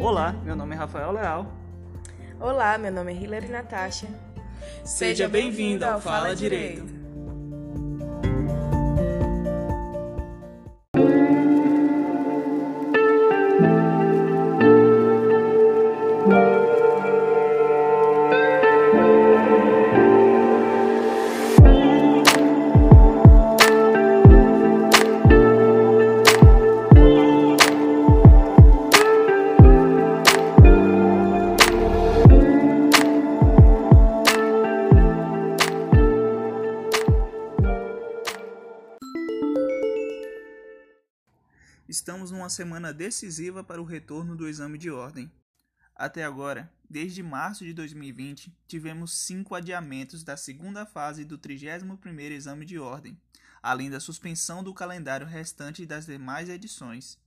Olá, meu nome é Rafael Leal. Olá, meu nome é Hilary Natasha. Seja bem-vindo ao Fala Direito. Numa semana decisiva para o retorno do exame de ordem. Até agora, desde março de 2020, tivemos cinco adiamentos da segunda fase do 31º exame de ordem, além da suspensão do calendário restante das demais edições.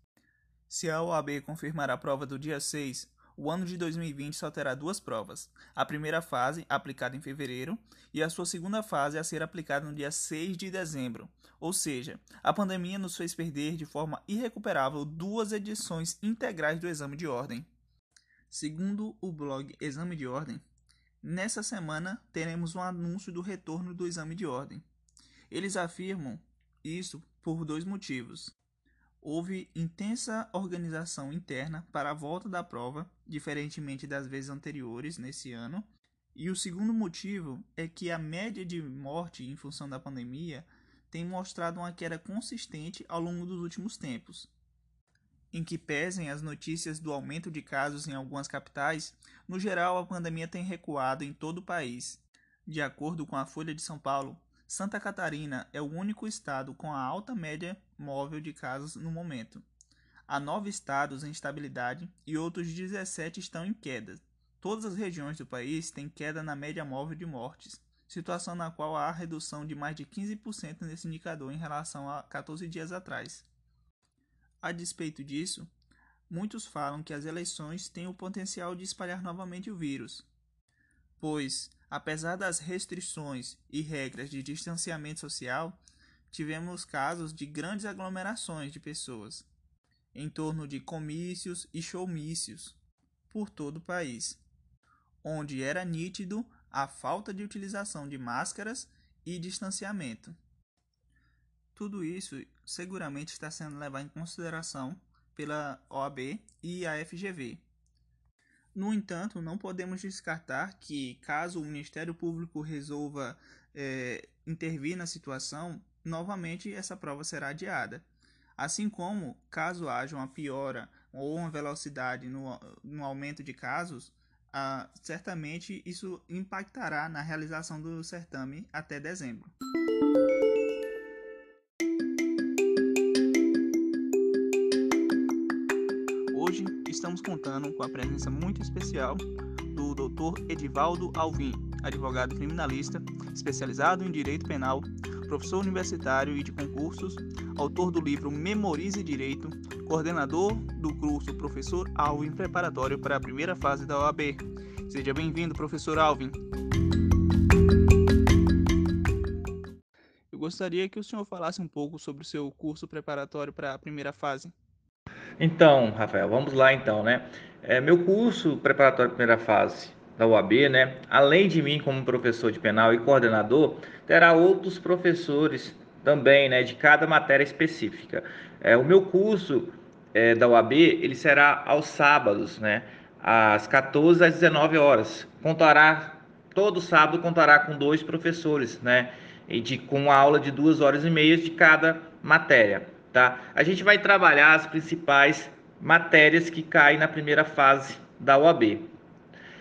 Se a OAB confirmar a prova do dia 6, o ano de 2020 só terá duas provas. A primeira fase, aplicada em fevereiro, e a sua segunda fase a ser aplicada no dia 6 de dezembro. Ou seja, a pandemia nos fez perder de forma irrecuperável duas edições integrais do exame de ordem. Segundo o blog Exame de Ordem, nessa semana teremos um anúncio do retorno do exame de ordem. Eles afirmam isso por dois motivos houve intensa organização interna para a volta da prova, diferentemente das vezes anteriores nesse ano. E o segundo motivo é que a média de morte em função da pandemia tem mostrado uma queda consistente ao longo dos últimos tempos. Em que pesem as notícias do aumento de casos em algumas capitais, no geral a pandemia tem recuado em todo o país. De acordo com a Folha de São Paulo, Santa Catarina é o único estado com a alta média móvel de casos no momento. Há nove estados em estabilidade e outros 17 estão em queda. Todas as regiões do país têm queda na média móvel de mortes, situação na qual há redução de mais de 15% nesse indicador em relação a 14 dias atrás. A despeito disso, muitos falam que as eleições têm o potencial de espalhar novamente o vírus, pois Apesar das restrições e regras de distanciamento social, tivemos casos de grandes aglomerações de pessoas, em torno de comícios e showmícios, por todo o país, onde era nítido a falta de utilização de máscaras e distanciamento. Tudo isso seguramente está sendo levado em consideração pela OAB e a FGV, no entanto, não podemos descartar que, caso o Ministério Público resolva é, intervir na situação, novamente essa prova será adiada. Assim como, caso haja uma piora ou uma velocidade no, no aumento de casos, ah, certamente isso impactará na realização do certame até dezembro. Contando com a presença muito especial do Dr. Edivaldo Alvim, advogado criminalista, especializado em direito penal, professor universitário e de concursos, autor do livro Memorize Direito, coordenador do curso Professor Alvin preparatório para a primeira fase da OAB. Seja bem-vindo, professor Alvin. Eu gostaria que o senhor falasse um pouco sobre o seu curso preparatório para a primeira fase. Então, Rafael, vamos lá então, né? É, meu curso preparatório primeira fase da UAB, né? Além de mim como professor de penal e coordenador, terá outros professores também, né? De cada matéria específica. É, o meu curso é, da UAB, ele será aos sábados, né? Às 14 às 19 horas. Contará, todo sábado contará com dois professores, né? E de, com uma aula de duas horas e meia de cada matéria. Tá? A gente vai trabalhar as principais matérias que caem na primeira fase da UAB.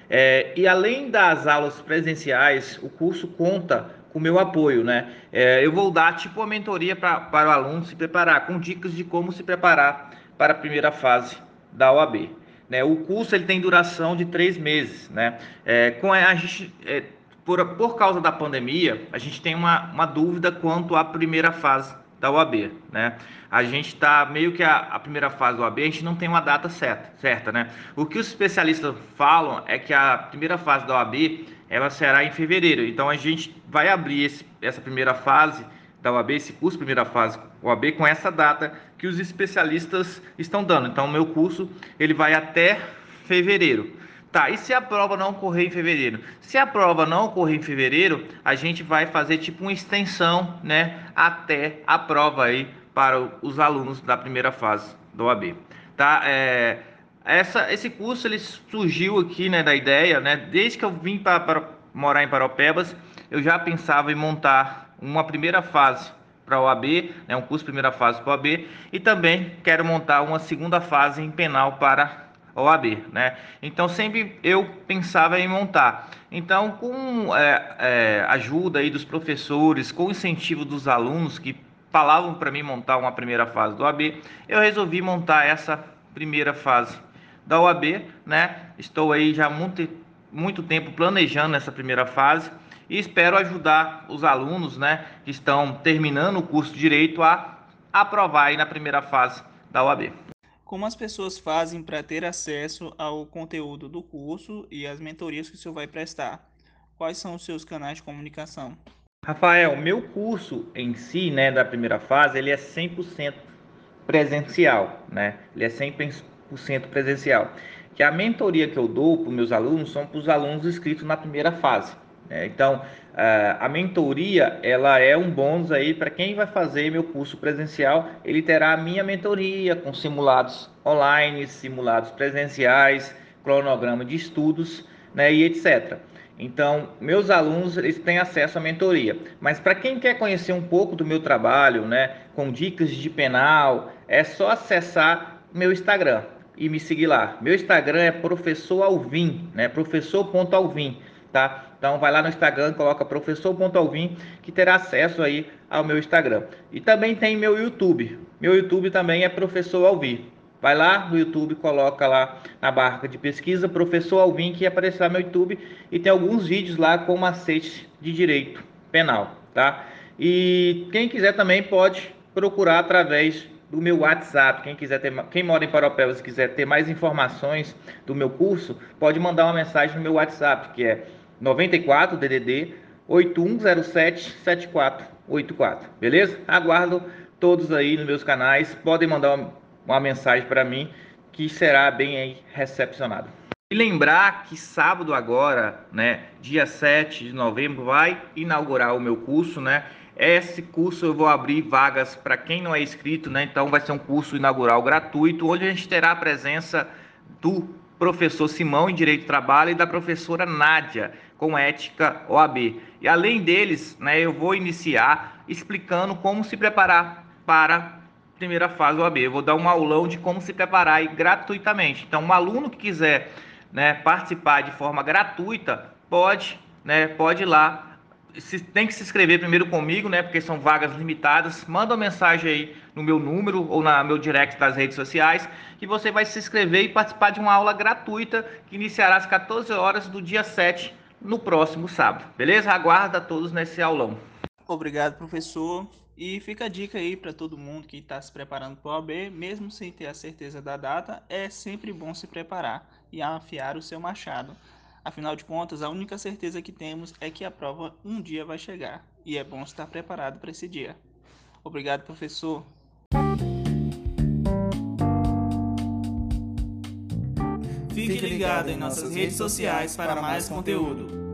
É, e além das aulas presenciais, o curso conta com meu apoio, né? É, eu vou dar tipo uma mentoria pra, para o aluno se preparar, com dicas de como se preparar para a primeira fase da OAB. Né? O curso ele tem duração de três meses, né? É, com a gente, é, por, por causa da pandemia, a gente tem uma, uma dúvida quanto à primeira fase da UAB, né? A gente está meio que a, a, primeira fase da UAB, a gente não tem uma data certa, certa, né? O que os especialistas falam é que a primeira fase da UAB ela será em fevereiro. Então a gente vai abrir esse, essa primeira fase da UAB, esse curso primeira fase UAB com essa data que os especialistas estão dando. Então o meu curso ele vai até fevereiro. Tá, e se a prova não ocorrer em fevereiro? Se a prova não ocorrer em fevereiro, a gente vai fazer tipo uma extensão, né, até a prova aí para os alunos da primeira fase do OAB. Tá? É, essa, esse curso ele surgiu aqui, né, da ideia, né, desde que eu vim para morar em Paropebas, eu já pensava em montar uma primeira fase para a OAB, né, um curso primeira fase para a OAB, e também quero montar uma segunda fase em penal para OAB, né? Então sempre eu pensava em montar. Então com é, é, ajuda aí dos professores, com incentivo dos alunos que falavam para mim montar uma primeira fase do OAB, eu resolvi montar essa primeira fase da OAB, né? Estou aí já muito muito tempo planejando essa primeira fase e espero ajudar os alunos, né, que estão terminando o curso de direito a aprovar aí na primeira fase da OAB. Como as pessoas fazem para ter acesso ao conteúdo do curso e as mentorias que o senhor vai prestar? Quais são os seus canais de comunicação? Rafael, meu curso em si, né, da primeira fase, ele é 100% presencial, né? Ele é 100% presencial. Que a mentoria que eu dou para os meus alunos são para os alunos inscritos na primeira fase. Né? Então, a mentoria ela é um bônus aí para quem vai fazer meu curso presencial. Ele terá a minha mentoria com simulados online, simulados presenciais, cronograma de estudos, né, e etc. Então, meus alunos eles têm acesso à mentoria. Mas para quem quer conhecer um pouco do meu trabalho, né, com dicas de penal, é só acessar meu Instagram e me seguir lá. Meu Instagram é professor Alvim, né, professor.alvim tá? Então vai lá no Instagram, coloca professor.alvim que terá acesso aí ao meu Instagram. E também tem meu YouTube. Meu YouTube também é professor Alvim. Vai lá no YouTube, coloca lá na barra de pesquisa professor Alvim que aparecerá no meu YouTube e tem alguns vídeos lá com macete de direito penal, tá? E quem quiser também pode procurar através do meu WhatsApp. Quem quiser ter, quem mora em Paropebas e quiser ter mais informações do meu curso, pode mandar uma mensagem no meu WhatsApp, que é 94 DDD 8107 7484. Beleza? Aguardo todos aí nos meus canais. Podem mandar uma, mensagem para mim que será bem recepcionado. E lembrar que sábado agora, né, dia 7 de novembro, vai inaugurar o meu curso, né? Esse curso eu vou abrir vagas para quem não é inscrito, né? Então vai ser um curso inaugural gratuito, onde a gente terá a presença do professor Simão em Direito do Trabalho e da professora Nádia com Ética OAB. E além deles, né, eu vou iniciar explicando como se preparar para a primeira fase OAB. Eu vou dar um aulão de como se preparar aí gratuitamente. Então, um aluno que quiser né, participar de forma gratuita, pode, né, pode ir lá se, tem que se inscrever primeiro comigo, né? Porque são vagas limitadas. Manda uma mensagem aí no meu número ou na meu direct das redes sociais que você vai se inscrever e participar de uma aula gratuita que iniciará às 14 horas do dia 7 no próximo sábado. Beleza? Aguarda todos nesse aulão. Obrigado, professor. E fica a dica aí para todo mundo que está se preparando para o OAB, mesmo sem ter a certeza da data, é sempre bom se preparar e afiar o seu machado. Afinal de contas, a única certeza que temos é que a prova um dia vai chegar e é bom estar preparado para esse dia. Obrigado, professor. Fique ligado em nossas redes sociais para mais conteúdo.